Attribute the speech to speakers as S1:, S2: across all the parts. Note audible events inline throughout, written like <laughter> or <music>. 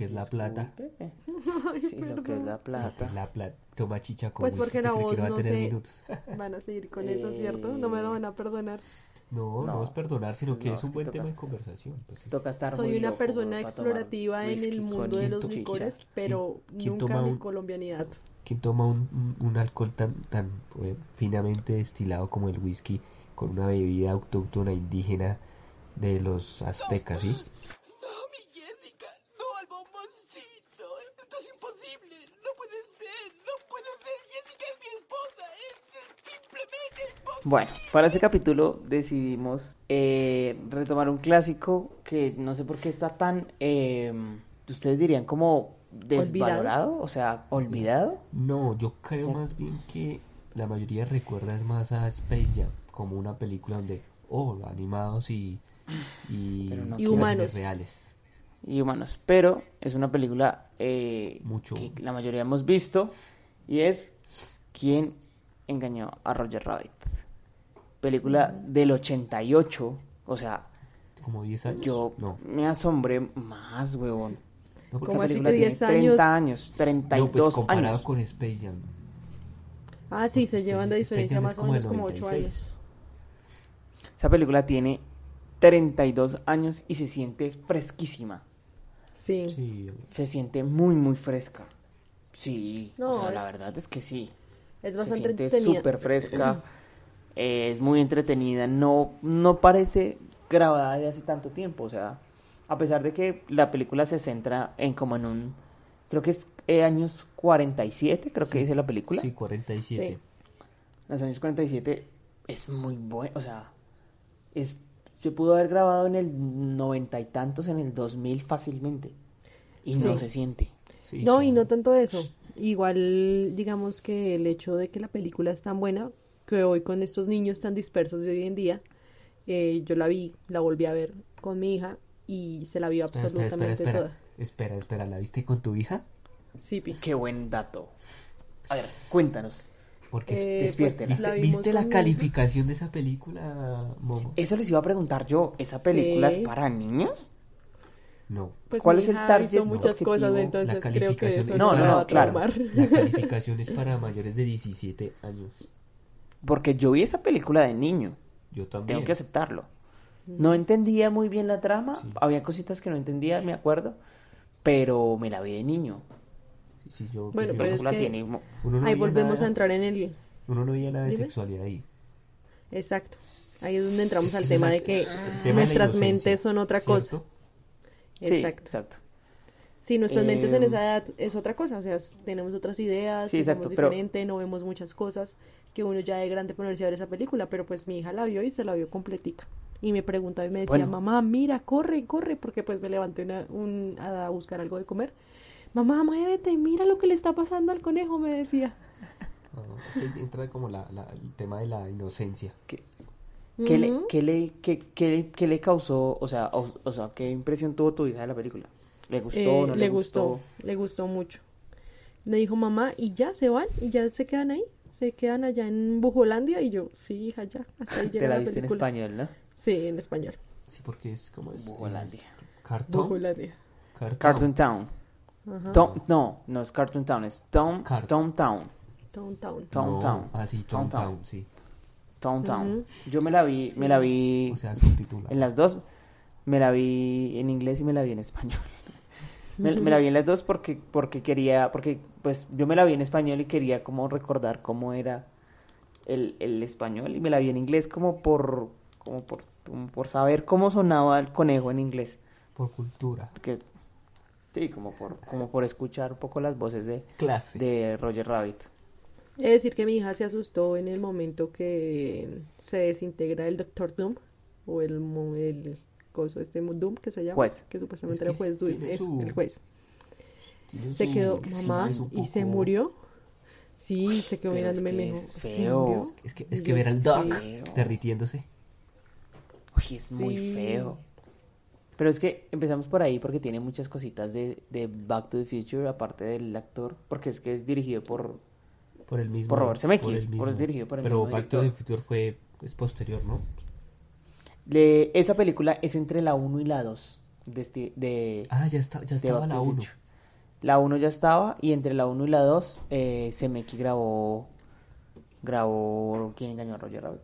S1: que es la plata. <laughs>
S2: Sí, lo que es la plata.
S1: La plata. Toma chicha con
S3: Pues porque
S1: ¿usted
S3: la voz
S1: no
S3: sé.
S1: minutos? <laughs>
S3: Van a seguir con eso, ¿cierto? No me lo van a perdonar.
S1: No, no,
S2: No.
S1: es perdonar, sino que
S2: No,
S1: es
S2: es
S1: un
S2: que
S1: buen
S2: toca-
S1: tema de conversación. pues, sí.
S2: Toca estar
S3: Soy una persona explorativa en el mundo de los
S2: chicha.
S3: licores, pero
S1: quién
S3: nunca
S1: toma
S3: mi
S1: un-
S3: colombianidad.
S1: ¿Quién toma un alcohol tan, tan eh, finamente destilado como el whisky con una bebida autóctona indígena de los aztecas, sí?
S4: No, mi Jessica, no al bomboncito. Esto es imposible. No puede ser, no puede ser. Jessica es mi esposa. Es simplemente imposible.
S2: Bueno, para este capítulo decidimos eh, retomar un clásico que no sé por qué está tan, eh, ustedes dirían como desvalorado, o sea, olvidado.
S1: No, yo creo más bien que la mayoría recuerda es más a Space Jam como una película donde, oh, animados y, y,
S2: no
S3: humanos.
S1: reales.
S2: y humanos, pero es una película eh,
S1: Mucho.
S2: que la mayoría hemos visto y es ¿Quién engañó a Roger Rabbit? Película del 88, o sea,
S1: Como 10 años.
S2: yo
S1: No,
S2: me asombré más, huevón.
S1: no porque
S3: ¿Cómo
S2: Esta
S3: así
S2: película tiene
S3: 10 años?
S2: 30 años,
S1: no,
S2: 32
S1: pues comparado
S2: años.
S1: con Space Jam.
S3: Ah, sí, se llevan de diferencia más o
S1: como
S3: menos como 8
S1: 96.
S3: años.
S2: Esa película tiene 32 años y se siente fresquísima.
S3: Sí.
S1: Sí,
S2: Se siente muy, muy fresca. Sí,
S3: No,
S2: o sea,
S3: es-
S2: la verdad es que sí.
S3: Es
S2: Se
S3: bastante
S2: siente
S3: entretenida.
S2: súper fresca. <clears throat> eh, es muy entretenida. No, no parece grabada de hace tanto tiempo. O sea, a pesar de que la película se centra en como en un... Creo que es eh, años 47, creo que dice la película.
S1: sí, 47.
S3: Sí.
S2: Los años 47 es muy bueno, o sea, es, se pudo haber grabado en el noventa y tantos, en el 2000 fácilmente. Y no se siente.
S1: Sí,
S3: No, y no tanto eso. Igual, digamos que el hecho de que la película es tan buena, que hoy con estos niños tan dispersos de hoy en día, eh, yo la vi, la volví a ver con mi hija y se la vio
S1: Espera, espera, espera,
S3: absolutamente
S1: espera.
S3: toda.
S1: Espera, espera, ¿la viste con tu hija?
S3: Sí, pi.
S2: Qué buen dato. A ver, cuéntanos.
S1: Porque
S3: Eh, pues,
S1: ¿Viste, la calificación de esa película, Momo?
S2: Eso les iba a preguntar yo, ¿esa película
S3: Sí.
S2: es para niños?
S1: No.
S3: Pues
S2: ¿Cuál
S3: mi
S2: es el target
S3: hizo muchas
S2: objetivo?
S3: cosas,
S1: La
S3: creo que
S1: calificación
S3: eso
S1: es
S2: No,
S3: no,
S2: no, claro.
S1: La calificación es para mayores de 17 años.
S2: Porque yo vi esa película de niño,
S1: Yo también.
S2: tengo que aceptarlo. No entendía muy bien la trama,
S1: Sí.
S2: había cositas que no entendía, me acuerdo, pero me la vi de niño.
S1: Sí, sí, yo,
S3: Bueno, pero es que-
S2: tiene
S1: no
S3: Ahí volvemos
S1: nada-
S3: a entrar en el...
S1: Uno no veía nada de
S3: Dime.
S1: sexualidad ahí.
S3: Exacto. Ahí es donde entramos al tema de que
S1: tema
S3: nuestras mentes son otra cosa. Exacto.
S2: exacto.
S3: Sí, nuestras mentes en
S2: Em,
S3: esa edad es otra cosa, o sea, tenemos otras ideas,
S2: Sí,
S3: pensamos
S2: exacto, pero-
S3: diferente, no vemos muchas cosas que uno ya de grande ponerse a ver esa película, pero pues mi hija la vio y se la vio completica. Y me preguntaba y me decía,
S2: Bueno.
S3: mamá, mira, corre, corre, porque pues me levanté una, un, a buscar algo de comer. Mamá, muévete, mira lo que le está pasando al conejo, me decía. <laughs>
S1: Es que entra como la, la- el tema de la inocencia.
S2: ¿Qué, qué le,
S3: Ujú.
S2: qué le, qué, qué- qué le causó, o sea, o, o sea, qué impresión tuvo tu hija de la película? ¿Le gustó
S3: Eh,
S2: no
S3: le gustó, le gustó mucho. Me dijo mamá, y ya se van, y ya se quedan ahí, se quedan allá en Bujolandia, y yo, sí, hija, ya, hasta ahí
S2: Te la
S3: la
S2: viste en
S3: película.
S2: español, ¿no?
S3: Sí, en español.
S1: Sí, porque es como es.
S2: Bujolandia.
S1: Cartoon.
S3: Bujolandia.
S1: Cartoon.
S2: Cartoon Town.
S3: Ajá.
S2: Tom- no, no es Cartoon Town, es Tom,
S1: Car-
S2: Tom Town.
S3: Town Town.
S2: Tom
S1: No,
S2: Town.
S1: Ah, sí,
S2: Tom
S1: Tom
S2: Town.
S1: Town, sí.
S2: Tom Town. Yo me la vi, me la vi
S1: O sea, subtitulado.
S2: en las dos. Me la vi en inglés y me la vi en español. <laughs> Me, me la vi en las dos porque, porque quería, porque pues yo me la vi en español y quería como recordar cómo era el, el español y me la vi en inglés como por, como por, como por saber cómo sonaba el conejo en inglés.
S1: Por cultura.
S2: Porque, sí, como por, como por escuchar un poco las voces de,
S1: Clase.
S2: de Roger Rabbit.
S3: De decir que mi hija se asustó en el momento que se desintegra el Doctor Doom, o el, mo- el coso este Doom que se llama,
S2: Juez.
S3: que supuestamente
S1: Es
S3: era
S1: que
S3: juez Doom, es
S1: su-
S3: el juez. Se quedó,
S1: es
S3: mamá,
S1: es
S3: y se murió. Sí, se quedó
S2: pero es
S3: mirándome y me
S2: que
S3: dijo,
S2: es
S3: "¿Se
S2: feo".
S3: murió?".
S1: Es que, es que ver al Doc
S2: Sí.
S1: derritiéndose.
S2: Uy, es muy
S3: Sí.
S2: feo. Pero es que empezamos por ahí porque tiene muchas cositas de, de Back to the Future, aparte del actor, porque es que es dirigido por...
S1: Por el mismo.
S2: Por Robert Zemeckis,
S1: el
S2: por- es
S1: mismo.
S2: dirigido por el
S1: Pero
S2: mismo
S1: Back to the. Future fue es posterior, ¿no?
S2: Le- esa película es entre la 1 y la 2. de, Sti- de,
S1: Ah, ya, está,
S2: de
S1: ya estaba
S2: Back
S1: la
S2: to the
S1: 1.
S2: La 1 ya estaba y entre la 1 y la 2 eh, grabó grabó ¿Quién engañó a Roger Rabbit?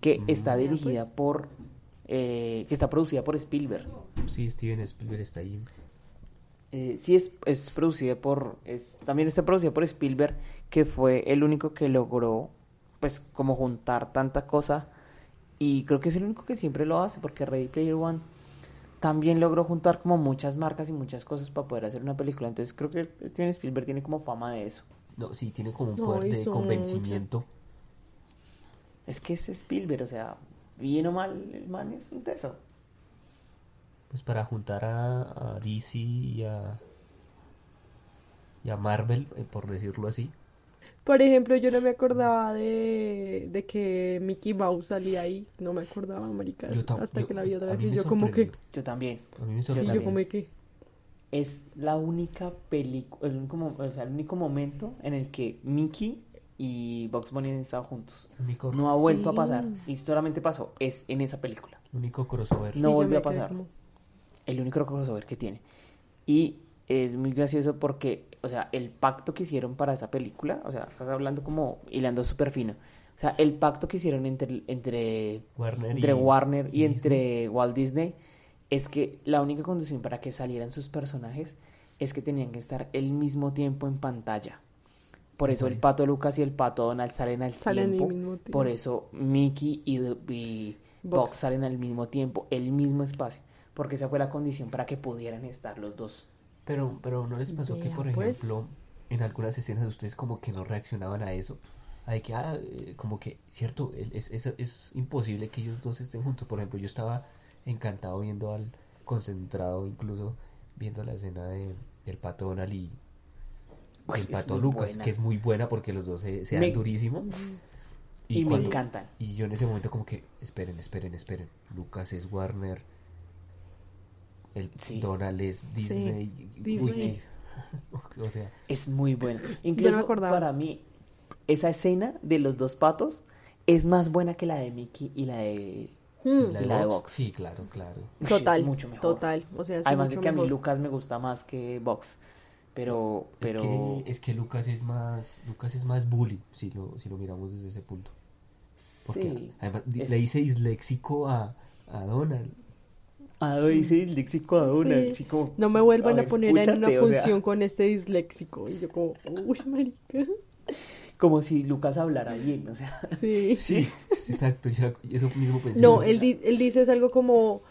S2: Que está
S3: Mm.
S2: dirigida
S3: pues.
S2: por eh, que está producida por Spielberg.
S1: Sí, Steven Spielberg está ahí.
S2: Eh, sí es, es producida por es, también está producida por Spielberg que fue el único que logró pues como juntar tanta cosa y creo que es el único que siempre lo hace porque Ready Player One también logró juntar como muchas marcas y muchas cosas para poder hacer una película entonces creo que Steven Spielberg tiene como fama de eso
S1: No, sí, tiene como un
S3: No,
S1: poder de convencimiento.
S2: es que es Spielberg o sea bien o mal el man es un teso
S1: Pues para juntar a, a DC y a, y a Marvel, eh, por decirlo así.
S3: Por ejemplo, yo no me acordaba de, de que Mickey Mouse salía ahí. No me acordaba, marica, hasta
S1: yo-
S3: que la vi otra vez y yo como que...
S2: yo también
S1: A mí me
S3: Sí, yo como que...
S2: es la única película, el único, o sea, el único momento en el que Mickey y Bugs Bunny han estado juntos.
S1: Único,
S2: No ha vuelto a pasar. Y solamente pasó. Es en esa película.
S1: único crossover.
S2: No
S3: sí,
S2: volvió a pasar.
S3: como-
S2: El único crossover que tiene. Y es muy gracioso porque, o sea, el pacto que hicieron para esa película, o sea, estás hablando como hilando súper fino. O sea, el pacto que hicieron entre, entre,
S1: Warner
S2: entre
S1: y-
S2: Warner y
S1: y
S2: entre Walt Disney es que la única condición para que salieran sus personajes es que tenían que estar el mismo tiempo en pantalla. Por eso el pato Lucas y el pato Donald salen al
S3: Salen
S2: tiempo.
S3: mismo tiempo.
S2: Por eso Mickey y, y.
S3: Bugs
S2: salen al mismo tiempo, el mismo espacio. Porque esa fue la condición para que pudieran estar los dos.
S1: Pero, pero ¿no les pasó que, por
S3: pues.
S1: ejemplo, en algunas escenas ustedes como que no reaccionaban a eso? A que, ah, eh, como que, cierto, es, es, es imposible que ellos dos estén juntos. Por ejemplo, yo estaba encantado viendo al, concentrado incluso, viendo la escena de el pato Donald y
S2: Uy,
S1: el pato Lucas,
S2: buena.
S1: que es muy buena porque los dos se, se dan
S2: Me-
S1: durísimo.
S2: Y, me
S1: cuando-
S2: encantan.
S1: Y yo en ese momento como que, esperen, esperen, esperen. Lucas es Warner. El
S2: Sí.
S1: Donald es Disney. Uy,
S3: Disney. <laughs>
S1: o sea,
S2: Es muy buena. Incluso para mí, esa escena de los dos patos es más buena que la de Mickey y la de...
S3: Hmm,
S2: Y la de
S1: Vox. Sí, claro, claro.
S3: Total,
S2: es mucho mejor.
S3: total. O sea, es
S2: Además de que a mí. Lucas me gusta más que Vox. Pero, pero...
S1: Es, que, es que Lucas es más Lucas es más bully, si lo, si lo miramos desde ese punto. Porque
S2: Sí,
S1: además
S2: es-
S1: le dice disléxico a, a Donald.
S2: Ah, dice disléxico a Donald.
S3: Sí.
S2: así como,
S3: No me vuelvan a,
S2: ver,
S3: poner en una
S2: escúchate, o sea,
S3: función con ese disléxico. Y yo como, uy, marica.
S2: como si Lucas hablara bien, o sea...
S3: Sí.
S1: Sí, <laughs> exacto, yo eso mismo pensé.
S3: No, él, di- él dice es algo como,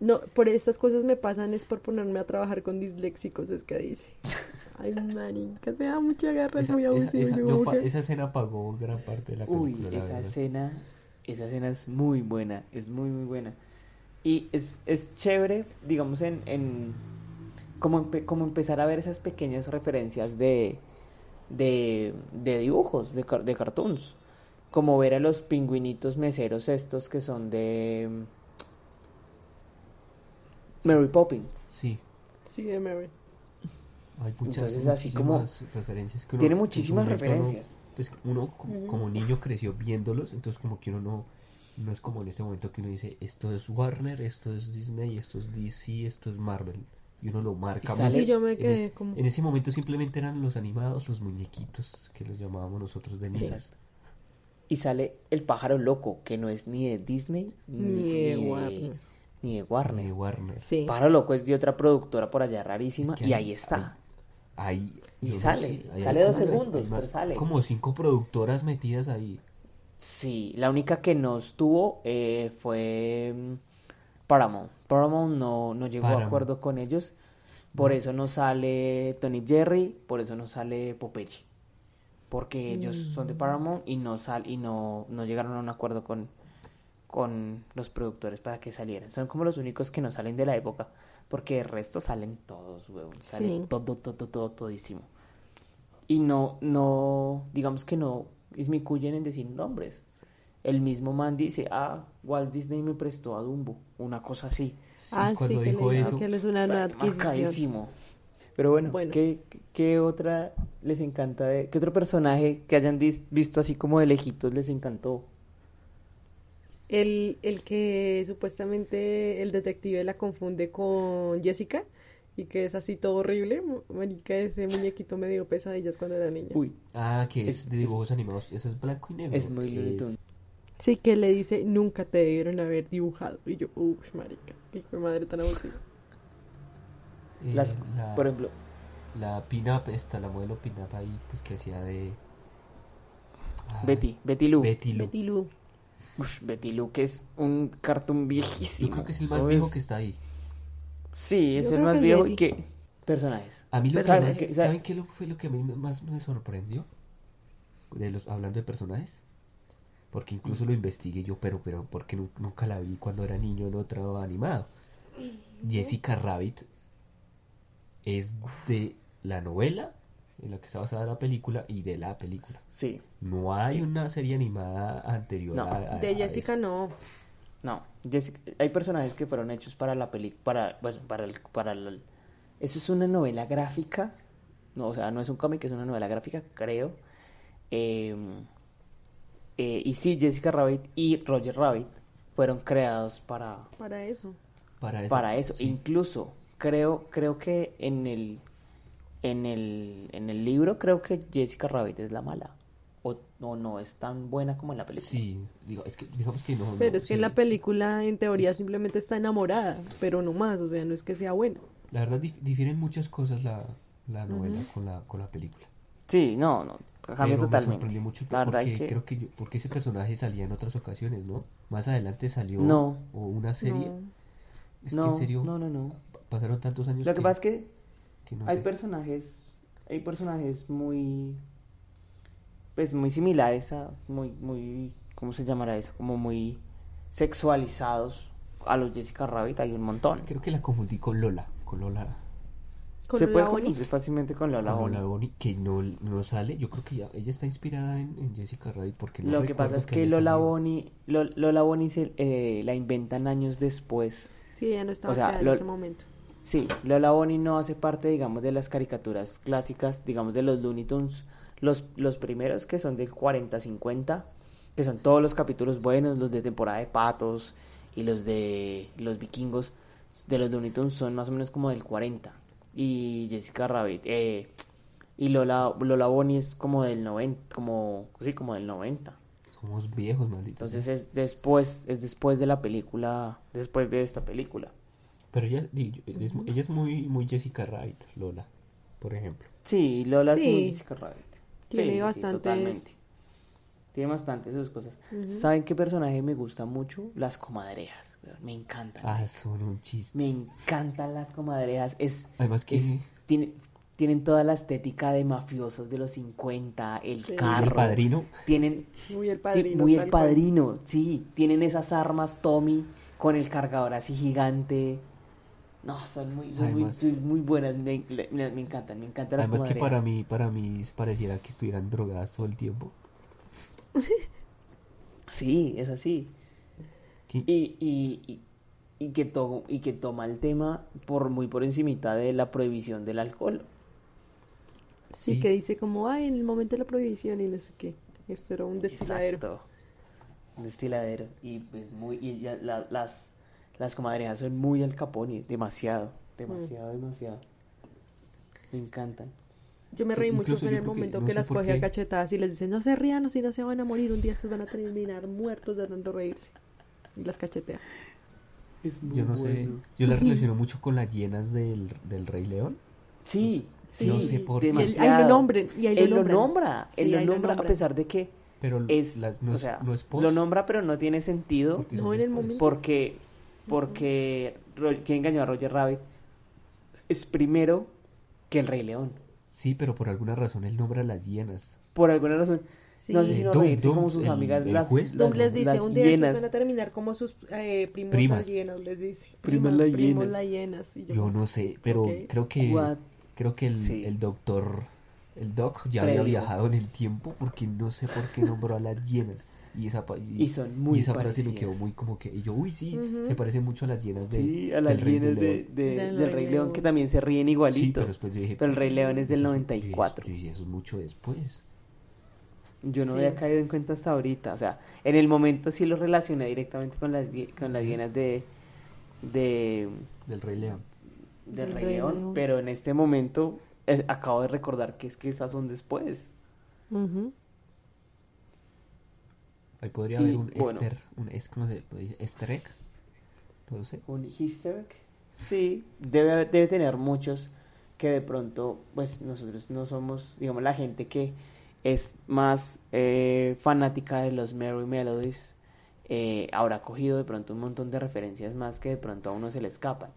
S3: no, por estas cosas me pasan es por ponerme a trabajar con disléxicos, es que dice. Ay, marica, se da mucha garra, es muy
S1: esa-
S3: abusivo.
S1: esa-
S3: yo
S1: yo escena apagó gran parte de la
S2: Uy,
S1: película, la
S2: esa escena, esa escena es muy buena, es muy muy buena. Y es, es chévere, digamos, en, en como, empe- como empezar a ver esas pequeñas referencias de, de, de dibujos, de, de cartoons. Como ver a los pingüinitos meseros estos que son de mm, Mary Poppins.
S1: Sí,
S3: Sí, de Mary.
S1: hay muchas,
S2: Entonces, así como-
S1: referencias que uno-
S2: Tiene muchísimas referencias.
S1: pues uno co-
S3: Ujú.
S1: como niño creció viéndolos, entonces como que uno no, no es como en este momento que uno dice, esto es Warner, esto es Disney, esto es DC, esto es Marvel. Y uno lo marca
S2: Y
S1: más.
S2: sale-
S3: Sí, yo me
S1: En,
S3: quedé
S1: es-
S3: como...
S1: en ese momento simplemente eran los animados, los muñequitos, que los llamábamos nosotros de niños.
S2: Y sale el pájaro loco, que no es ni de Disney
S3: Ni de Warner.
S2: ni de Warner.
S1: De Warner.
S3: Sí.
S2: Pájaro loco es de otra productora por allá rarísima
S1: Es que
S2: y
S1: hay-
S2: ahí está.
S1: Ahí,
S2: Y
S1: no
S2: sale,
S1: sé,
S2: sale dos segundos,
S1: hay más-
S2: pero sale.
S1: Como cinco productoras metidas ahí.
S2: Sí, la única que no estuvo eh, fue mm, Paramount. Paramount no, no llegó a acuerdo con ellos. Por eso no sale Tony Jerry, por eso no sale Popeye. Porque ellos son de Paramount y no sal y no, no llegaron a un acuerdo con, con los productores para que salieran. Son como los únicos que no salen de la época. Porque el resto salen todos, huevón. Sale
S3: Sí.
S2: todo, todo, todo, todísimo. Y no, no, digamos que no inmiscuyen en decir nombres. El mismo man dice, ah, Walt Disney me prestó a Dumbo, una cosa así.
S1: Sí,
S3: ah, sí,
S1: cuando
S3: que
S1: dijo eso,
S3: que él es una nueva
S2: Está
S3: adquisición.
S2: marcadísimo. Pero bueno,
S3: Bueno.
S2: ¿qué, qué otra les encanta? De, ¿Qué otro personaje que hayan dis- visto así como de lejitos les encantó?
S3: El, el que supuestamente el detective la confunde con Jessica y que es así todo horrible. Marica, ese muñequito me dio pesadillas cuando era niña.
S2: Uy,
S1: Ah, que es,
S2: Es-
S1: de dibujos animados. Eso es blanco y negro.
S2: es muy Tunes.
S3: Sí, que le dice, nunca te debieron haber dibujado. Y yo, uff, marica, hijo de madre tan abusiva.
S1: eh,
S2: Las,
S1: la,
S2: por ejemplo,
S1: la pin-up esta, la modelo pin-up ahí, pues que hacía de... Ah,
S2: Betty, Betty Lou.
S1: Betty Lou.
S3: Betty Lou.
S2: Ush, Betty Lou, que es un cartoon viejísimo.
S1: Yo creo que es el más viejo que está ahí.
S2: Sí, es
S3: Yo
S2: el más
S3: que
S2: viejo y que... Personajes.
S1: A mí lo que
S2: ¿Sabes
S1: más-
S2: qué?
S1: ¿saben qué lo- fue lo que a mí más me sorprendió? De los, hablando de personajes. Porque incluso lo investigué yo, pero, pero porque nu- nunca la vi cuando era niño en otro animado. Jessica Rabbit es de la novela en la que está basada la película y de la película.
S2: Sí,
S1: No hay
S2: Sí.
S1: una serie animada anterior
S2: No.
S1: a, a-
S3: De
S1: a
S3: Jessica
S1: eso.
S3: no.
S2: No. Jessica- hay personajes que fueron hechos para la película, para, bueno, para el, para el- Eso es una novela gráfica. No, o sea, no es un cómic, es una novela gráfica, creo. Eh, eh, y sí, Jessica Rabbit y Roger Rabbit fueron creados para,
S3: Para eso.
S1: Para eso.
S2: para eso.
S1: sí.
S2: Incluso creo, creo que en el, en el, en el libro creo que Jessica Rabbit es la mala. O o no es tan buena como en la película.
S1: Sí, digo, es que digamos que no.
S3: Pero
S1: no,
S3: es que en la película, en teoría, simplemente está enamorada, pero no más, o sea, no es que sea buena.
S1: La verdad dif- difieren muchas cosas la, la novela con la con la película.
S2: Sí, no, no, cambia
S1: Pero me
S2: totalmente.
S1: sorprendió mucho
S2: La verdad
S1: porque
S2: que
S1: creo que yo- porque ese personaje salía en otras ocasiones, ¿no? Más adelante salió
S2: No.
S1: o una serie.
S3: No.
S1: Es que
S2: no,
S1: en serio
S2: no, no, no.
S1: pasaron tantos años
S2: Lo que pasa es que
S1: que no
S2: hay
S1: sé.
S2: personajes, hay personajes muy, pues muy similares a, muy, muy, ¿cómo se llamará eso? Como muy sexualizados a los Jessica Rabbit, hay un montón.
S1: Creo que la confundí con Lola, con Lola,
S3: Con
S2: se
S3: Lola
S2: puede
S3: Bonnie.
S2: confundir fácilmente con Lola
S1: con
S2: Bonnie.
S1: Lola Bonnie, que no, no sale. Yo creo que ya- ella está inspirada en, en Jessica Rabbit porque no
S2: Lo que pasa es que
S1: haya
S2: Lola. Bonnie, Lo- Lola Bonnie se, eh, la inventan años después.
S3: Sí, ella no estaba
S2: O sea,
S3: en ese momento.
S2: Sí, Lola Bonnie no hace parte, digamos, de las caricaturas clásicas, digamos, de los Looney Tunes. Los, los primeros que son del 40-50, que son todos los capítulos buenos, los de temporada de patos y los de los vikingos de los Looney Tunes son más o menos como del 40. Y Jessica Rabbit, eh, y Lola, Lola Bonnie es como del 90, como, sí, como del 90.
S1: Somos viejos, malditos.
S2: Entonces es después, es después de la película, después de esta película.
S1: Pero ella, ella es, ella es muy, muy Jessica Rabbit, Lola, por ejemplo.
S2: Sí, Lola es muy. Jessica Rabbit.
S3: Tiene
S2: Sí, sí, sí, totalmente. Tiene bastantes sus cosas.
S3: Ujú.
S2: ¿Saben qué personaje me gusta mucho? Las comadrejas. weón, Me encantan.
S1: Ah, son un chiste.
S2: Me encantan las comadrejas. Es,
S1: Además que
S2: es- tiene- tienen toda la estética de mafiosos de los 50, el
S3: Sí.
S1: el
S2: carro.
S1: padrino,
S2: Tienen
S3: Muy el padrino.
S2: muy el
S3: tal cual.
S2: padrino, sí. Tienen esas armas Tommy con el cargador así gigante. No, son muy, son muy,
S1: Además-
S2: muy buenas. Me, me- me encantan, me encantan las
S1: además que para mí, para mí pareciera que estuvieran drogadas todo el tiempo. <laughs>
S2: Sí, es así. Y, y, y, y que to- y que toma el tema por muy por encimita de la prohibición del alcohol.
S3: Sí,
S1: Sí.
S3: que dice como, ay, en el momento de la prohibición y no sé qué. Esto era un destiladero.
S2: Exacto. Un destiladero. Y pues muy, y ya la- las, las comadrejas son muy al capone, demasiado, demasiado, demasiado. Me encantan.
S3: Yo me reí mucho en el momento
S1: no
S3: que,
S1: sé
S3: las coge a cachetadas y les dice, no se rían o si no se van a morir, un día se van a terminar muertos de tanto reírse. Y las cachetea.
S2: Es muy
S1: Yo no sé,
S2: bueno.
S1: yo la <laughs> relaciono mucho con las hienas del, del Rey León.
S2: Sí, sí,
S1: No sé por qué.
S3: Y él- ahí
S2: demasiado.
S3: lo nombren, y ahí lo
S2: él lo nombra,
S3: Sí,
S2: él lo
S3: lo
S2: nombra a pesar de que
S1: Pero
S2: es,
S1: las- no,
S2: o
S1: es,
S2: sea,
S1: no es post,
S2: lo nombra pero no tiene sentido
S3: No, en el momento.
S2: porque porque ¿quién engañó a Roger Rabbit? Es primero que el Rey León.
S1: Sí, pero por alguna razón él nombra a las hienas.
S2: Por alguna razón. No sé si no reírse como sus
S1: el-
S2: amigas
S1: el
S2: las,
S1: juez.
S3: Dum
S2: las-
S3: les dice,
S2: las
S3: un día
S2: hienas.
S3: van a terminar como sus eh, primos
S1: Primas.
S3: las hienas, les dice.
S2: Primas
S3: Primas,
S2: las
S3: primos
S2: hienas.
S3: las hienas. Y yo
S1: no sé, pero creo que
S2: What?
S1: creo que el,
S2: Sí.
S1: el doctor el doc ya había viajado en el tiempo porque no sé por qué nombró a las hienas y esa pa-
S2: Y son muy
S1: y esa frase me quedó muy como que y yo uy sí se parece mucho a las hienas de,
S2: Sí, a las
S1: del Rey
S2: de,
S1: León.
S2: de-
S3: Del
S2: del
S3: Rey
S2: León que también se ríen
S1: Sí,
S2: igualito.
S1: pero después yo dije
S2: Pero el Rey León es del
S1: eso-
S2: 94.
S1: Yo dije, eso es mucho después.
S2: Yo no
S3: Sí.
S2: había caído en cuenta hasta ahorita. O sea, en el momento sí lo relacioné directamente con las, con las hienas de, de,
S1: Del Rey León.
S2: del Rey
S3: Rey
S2: León,
S3: León.
S2: pero en este momento es- acabo de recordar que es que esas son después.
S3: Ujú.
S1: Ahí podría
S2: Y,
S1: haber un
S2: bueno.
S1: Easter, un es, ¿cómo se dice? Easter egg. No sé.
S2: Un easter egg. Sí, debe, haber- debe tener muchos que de pronto, pues nosotros no somos, digamos, la gente que es más eh, fanática de los Merry Melodies, eh, habrá cogido de pronto un montón de referencias más que de pronto a uno se le escapan.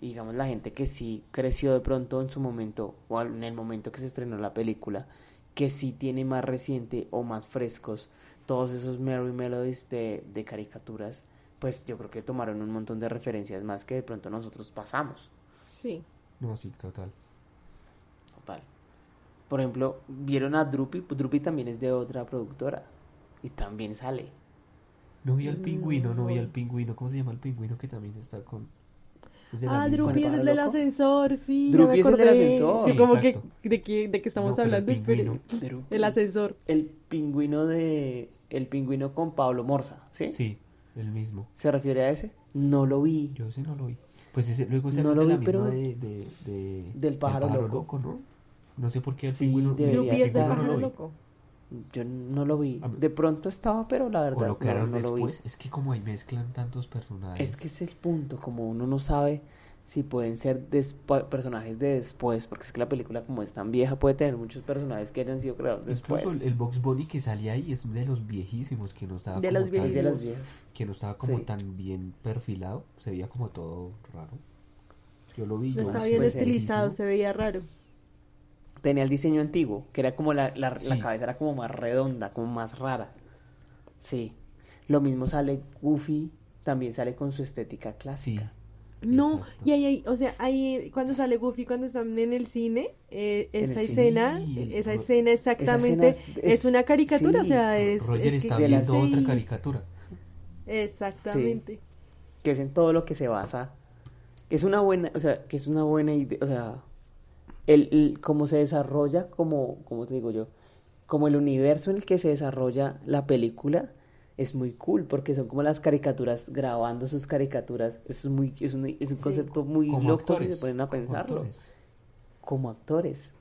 S2: Y digamos, la gente que sí creció de pronto en su momento, o al- en el momento que se estrenó la película, que sí tiene más reciente o más frescos todos esos Merry Melodies de, de caricaturas, pues yo creo que tomaron un montón de referencias más que de pronto nosotros pasamos.
S3: Sí.
S1: No, sí, total.
S2: Total. Por ejemplo, ¿vieron a Drupi? Pues Drupi también es de otra productora. Y también sale.
S1: No vi al
S3: Mm,
S1: pingüino, no vi
S3: no.
S1: al pingüino. ¿Cómo se llama el pingüino que también está con... la
S3: Ah, Drupi es
S2: ¿Con el
S3: el del
S2: pájaro loco?
S3: ascenso, sí,
S2: Drupi es el del ascensor.
S1: Sí,
S3: como que. ¿de qué, de qué estamos
S1: No, pero el
S3: hablando? Espere.
S1: pingüino.
S2: Drupi.
S3: El ascensor.
S2: El pingüino de... El pingüino con Pablo Morza, ¿sí?
S1: Sí, el mismo.
S2: ¿Se refiere a ese? No lo vi.
S1: Yo ese no lo vi. Pues ese, luego ese
S2: No lo
S1: la
S2: vi,
S1: misma
S2: pero-
S1: de, de, de-
S2: Del pájaro loco.
S1: ¿no? No sé por qué el
S2: Sí,
S1: pingüino...
S3: Drupi es de
S2: estar.
S1: no lo
S3: pájaro
S1: vi.
S3: loco.
S2: Yo no lo vi. De pronto estaba, pero la verdad
S1: lo
S2: no, no lo vi.
S1: después. Es que como ahí mezclan tantos personajes.
S2: Es que es el punto, como uno no sabe si pueden ser personajes de después, porque es que la película como es tan vieja puede tener muchos personajes que hayan sido creados después.
S1: Incluso el, el Box Bunny que salía ahí es de los viejísimos, que no estaba
S3: De
S1: como
S3: los
S1: tan-
S2: Es de los
S3: viejísimos.
S2: viejos.
S1: que no estaba como
S2: Sí.
S1: tan bien perfilado, se veía como todo raro. Yo lo vi.
S3: No
S1: yo,
S3: estaba
S1: "Uy,
S3: bien
S2: pues,
S3: estilizado,
S1: viejísimo".
S3: se veía raro.
S2: Tenía el diseño antiguo, que era como la, la, cabeza era como más redonda, como más rara. Sí. Lo mismo sale Goofy, también sale con su estética
S1: Sí.
S2: clásica.
S3: No,
S1: Exacto.
S3: y ahí, ahí- o sea, ahí cuando sale Goofy, cuando están en el cine, eh, esa
S2: el
S3: escena, esa escena exactamente
S2: Esa escena
S3: es,
S2: es-
S3: una caricatura, o sea, es,
S1: Roger
S3: es que
S1: está viendo otra
S3: sí,
S1: caricatura.
S3: Exactamente.
S2: que es en todo lo que se basa. Es una buena, o sea, que es una buena idea, o sea, el, el- cómo se desarrolla, como, como te digo yo, como el universo en el que se desarrolla la película es muy cool, porque son como las caricaturas grabando sus caricaturas, es muy, es un, es un
S3: Sí.
S2: concepto muy loco
S1: actores.
S2: si se ponen a pensarlo,
S1: actores.
S2: como actores.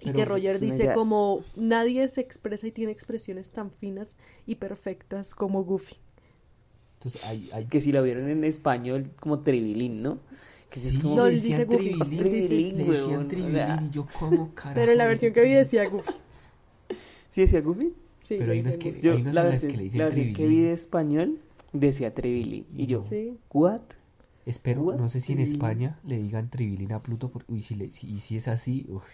S3: Y
S1: Pero
S3: que Roger dice
S2: idea-
S3: como nadie se expresa y tiene expresiones tan finas y perfectas como Goofy.
S1: Entonces hay, hay
S2: Que si lo vieron en español, como Tribilín, ¿no? Que sí es como
S3: No,
S1: le decían
S3: dice Goofy.
S1: Tribilín,
S2: Tribilín,
S1: le decían
S2: sea.
S1: y yo como <laughs> carajo.
S3: Pero en la versión que vi decía Goofy.
S2: ¿Sí decía Goofy?
S3: Sí,
S1: Pero hay unas que-.
S2: Yo,
S1: Hay unas
S2: la versión,
S1: que le dicen
S2: la versión que vi de español decía Tribilín. Y yo,
S3: Sí.
S2: ¿what?
S1: Espero,
S2: What?
S1: no sé si en. España le digan Tribilín a Pluto. por- Uy, si, le, si, y si es así, uf,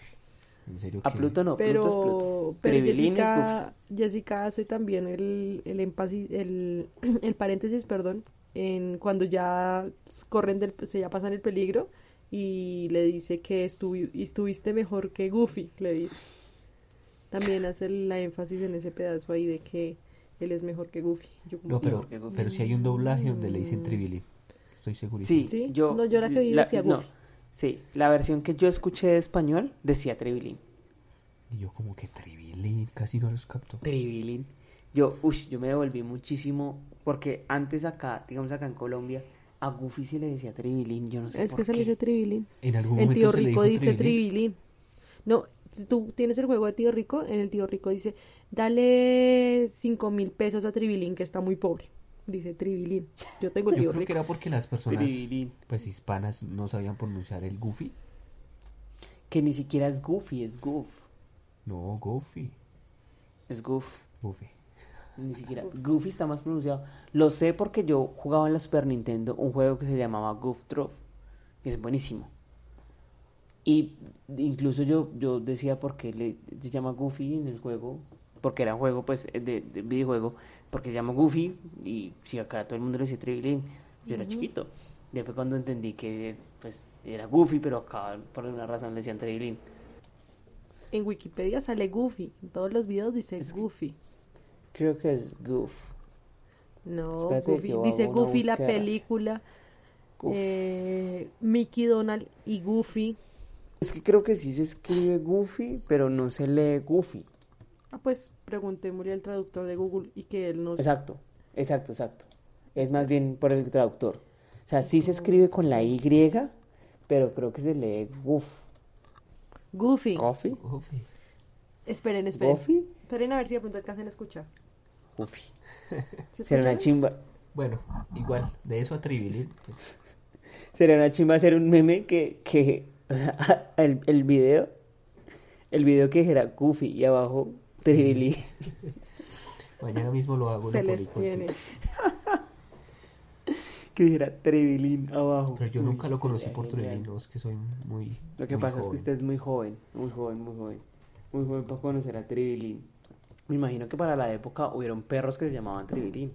S1: en serio
S2: A Pluto no, Pluto es Pluto.
S3: Pero, pero
S2: Tribilín es
S3: Jessica, Jessica hace también el, el, el, <clears throat> el paréntesis, perdón, en cuando ya corren del, se ya pasan el peligro y le dice que estuvi- estuviste mejor que Goofy, le dice. También hace la énfasis en ese pedazo ahí de que él es mejor que Goofy. Yo como
S1: No,
S3: que-
S1: pero,
S2: Goofy-
S1: pero si hay un doblaje donde le dicen
S3: Mm.
S1: Tribilín. Estoy seguro.
S2: Sí,
S3: ¿Sí?
S2: yo,
S3: No, yo la que vi decía
S2: no,
S3: Goofy.
S2: sí, la versión que yo escuché de español decía Tribilín.
S1: Y yo como que Tribilín, casi no los capto.
S2: Tribilín. Yo, yo me devolví muchísimo porque antes acá, digamos acá en Colombia, a Goofy se le decía Tribilín, yo no sé
S3: Es
S2: por
S3: que se le
S2: qué.
S3: dice Tribilín.
S1: En algún
S3: En
S1: momento
S3: Tío
S1: se le
S3: Rico
S1: dijo
S3: dice
S1: Tribilín.
S3: No, si tú tienes el juego de Tío Rico, en el Tío Rico dice, dale cinco mil pesos a Tribilín que está muy pobre. Dice Tribilín. Yo tengo el
S1: Yo
S3: Tío
S1: creo
S3: Rico.
S1: que era porque las personas
S2: Tribilín.
S1: pues hispanas no sabían pronunciar el Goofy.
S2: Que ni siquiera es Goofy, es Goof.
S1: No, Goofy.
S2: Es Goof.
S1: Goofy.
S2: Ni siquiera. Goofy está más pronunciado. Lo sé porque yo jugaba en la Super Nintendo un juego que se llamaba Goof Trough. Que es buenísimo. Y incluso yo, yo decía por qué le, se llama Goofy en el juego. Porque era un juego, pues, de, de videojuego. Porque se llama Goofy. Y si acá todo el mundo le decía Tribilín. Yo era
S3: Ujú.
S2: chiquito. Ya fue cuando entendí que, pues, era Goofy, pero acá por alguna razón le decían Tribilín.
S3: En Wikipedia sale Goofy. En todos los videos dice
S2: Es que-
S3: Goofy.
S2: Creo que es Goof.
S3: No,
S2: Espérate,
S3: Goofy. Dice Goofy la película. Eh, Mickey Donald y Goofy.
S2: Es que creo que sí se escribe Goofy, pero no se lee Goofy.
S3: Ah, pues preguntémosle al traductor de Google y que él nos...
S2: Exacto, exacto, exacto. Es más bien por el traductor. O sea, sí se escribe con la Y, pero creo que se lee Goof.
S3: Goofy.
S2: ¿Goofy?
S1: Goofy.
S3: Esperen, esperen.
S2: ¿Goofy?
S3: Esperen a ver si de pronto alcanzan a escuchar. ¿Se <laughs>
S2: Será una chimba.
S1: Bueno, igual, de eso a Tribilín, pues,
S2: Sería una chimba hacer un meme que, que <laughs> o sea, <laughs> el, el video, el video que dijera Goofy y abajo Tribilín.
S1: mañana mismo lo hago.
S3: Se les tiene.
S2: Que dijera Tribilín abajo.
S1: Pero yo
S2: Uy,
S1: nunca lo conocí por. Tribilín, no, es que soy muy.
S2: Lo que
S1: muy
S2: pasa es que
S1: joven.
S2: usted es muy joven, muy joven, muy joven. Muy joven para conocer a Tribilín. Me imagino que para la época hubieron perros que se llamaban Tribilín.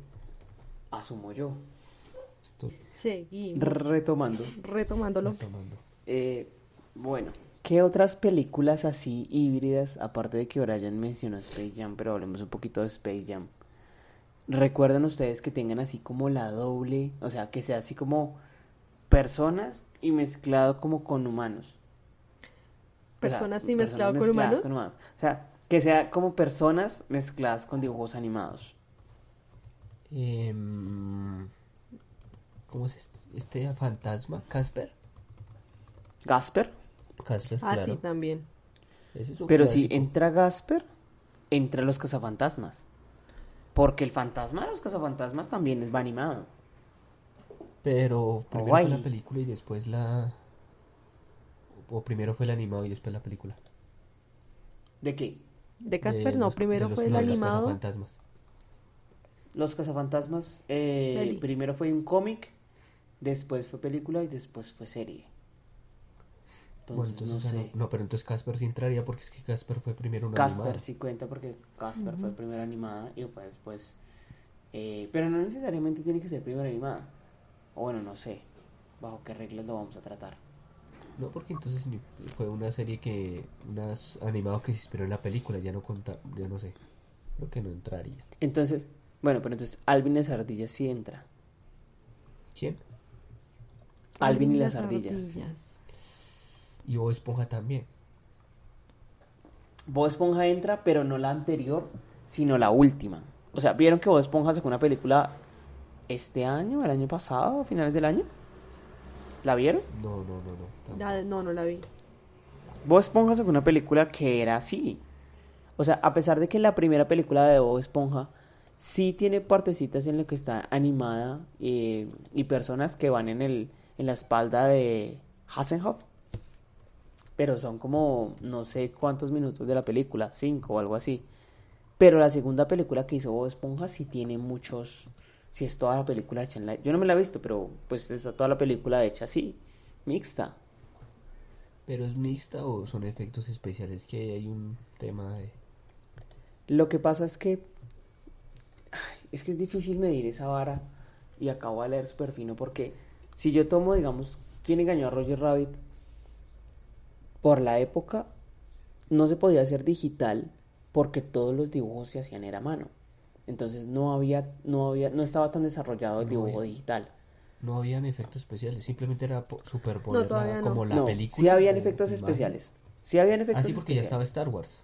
S2: Asumo yo.
S3: Seguimos.
S2: Retomando.
S3: Retomándolo.
S1: Retomando.
S2: Eh, bueno, ¿qué otras películas así híbridas, aparte de que Brian mencionó Space Jam, pero hablemos un poquito de Space Jam? ¿Recuerdan ustedes que tengan así como la doble, o sea, que sea así como personas y mezclado como con humanos? O sea,
S3: Personas y mezclado con
S2: mezcladas
S3: humanos.
S2: O sea, que sea como personas mezcladas con dibujos animados.
S1: Em, ¿Cómo es este, este fantasma? ¿Casper?
S2: Gasper,
S1: Casper,
S3: Ah,
S1: claro.
S3: sí, también.
S1: Es
S2: pero si entra Gasper, entra los cazafantasmas. Porque el fantasma de los cazafantasmas también es va animado.
S1: Pero primero
S2: Guay.
S1: fue la película y después la... O primero fue el animado y después la película.
S2: ¿De qué?
S3: De Casper
S1: De
S3: no,
S1: los-
S3: primero
S1: los-
S3: fue el
S1: no, de los
S3: animado.
S1: cazafantasmas.
S2: Los cazafantasmas, eh, primero fue un cómic, después fue película y después fue serie.
S1: Bueno,
S2: Entonces, no sé.
S1: no, pero entonces Casper sí entraría porque es que Casper fue primero una
S2: Casper
S1: animada.
S2: sí cuenta porque Casper fue primera animada y fue después. eh, pero no necesariamente tiene que ser primera animada. O bueno, no sé. Bajo qué reglas lo vamos a tratar.
S1: No, porque entonces ni- fue una serie que... Unas animado que se inspiró en la película, ya no conta, ya no sé. Creo que no entraría.
S2: Entonces, bueno, pero entonces Alvin y las ardillas sí entra.
S1: ¿Quién?
S2: Alvin y las ardillas.
S1: Y Bob Esponja también.
S2: Bob Esponja entra, pero no la anterior, sino la última. O sea, ¿vieron que Bob Esponja sacó una película este año, el año pasado, a finales del año? ¿La vieron?
S1: No, no, no, no.
S3: no, no la vi.
S2: Bob Esponja sacó una película que era así. O sea, a pesar de que la primera película de Bob Esponja sí tiene partecitas en lo que está animada eh, y personas que van en el en la espalda de Hasselhoff. Pero son como no sé cuántos minutos de la película, cinco o algo así. Pero la segunda película que hizo Bob Esponja sí tiene muchos, sí es toda la película hecha en la... Yo no me la he visto, pero pues está toda la película hecha así, mixta.
S1: ¿Pero es mixta o son efectos especiales? Que hay un tema de...
S2: Lo que pasa es que ay, es que es difícil medir esa vara y acabo de leer súper fino porque si yo tomo, digamos, quién engañó a Roger Rabbit por la época no se podía hacer digital porque todos los dibujos se hacían era a mano. Entonces no había no había no estaba tan desarrollado el
S1: No
S2: dibujo
S1: había.
S2: digital.
S1: No habían efectos especiales, simplemente era po- superponer la-
S3: no.
S1: como la
S2: no,
S1: película.
S2: sí habían efectos
S1: imagen.
S2: especiales. Sí habían
S1: Ah,
S2: efectos
S1: sí, porque ya estaba. Star Wars.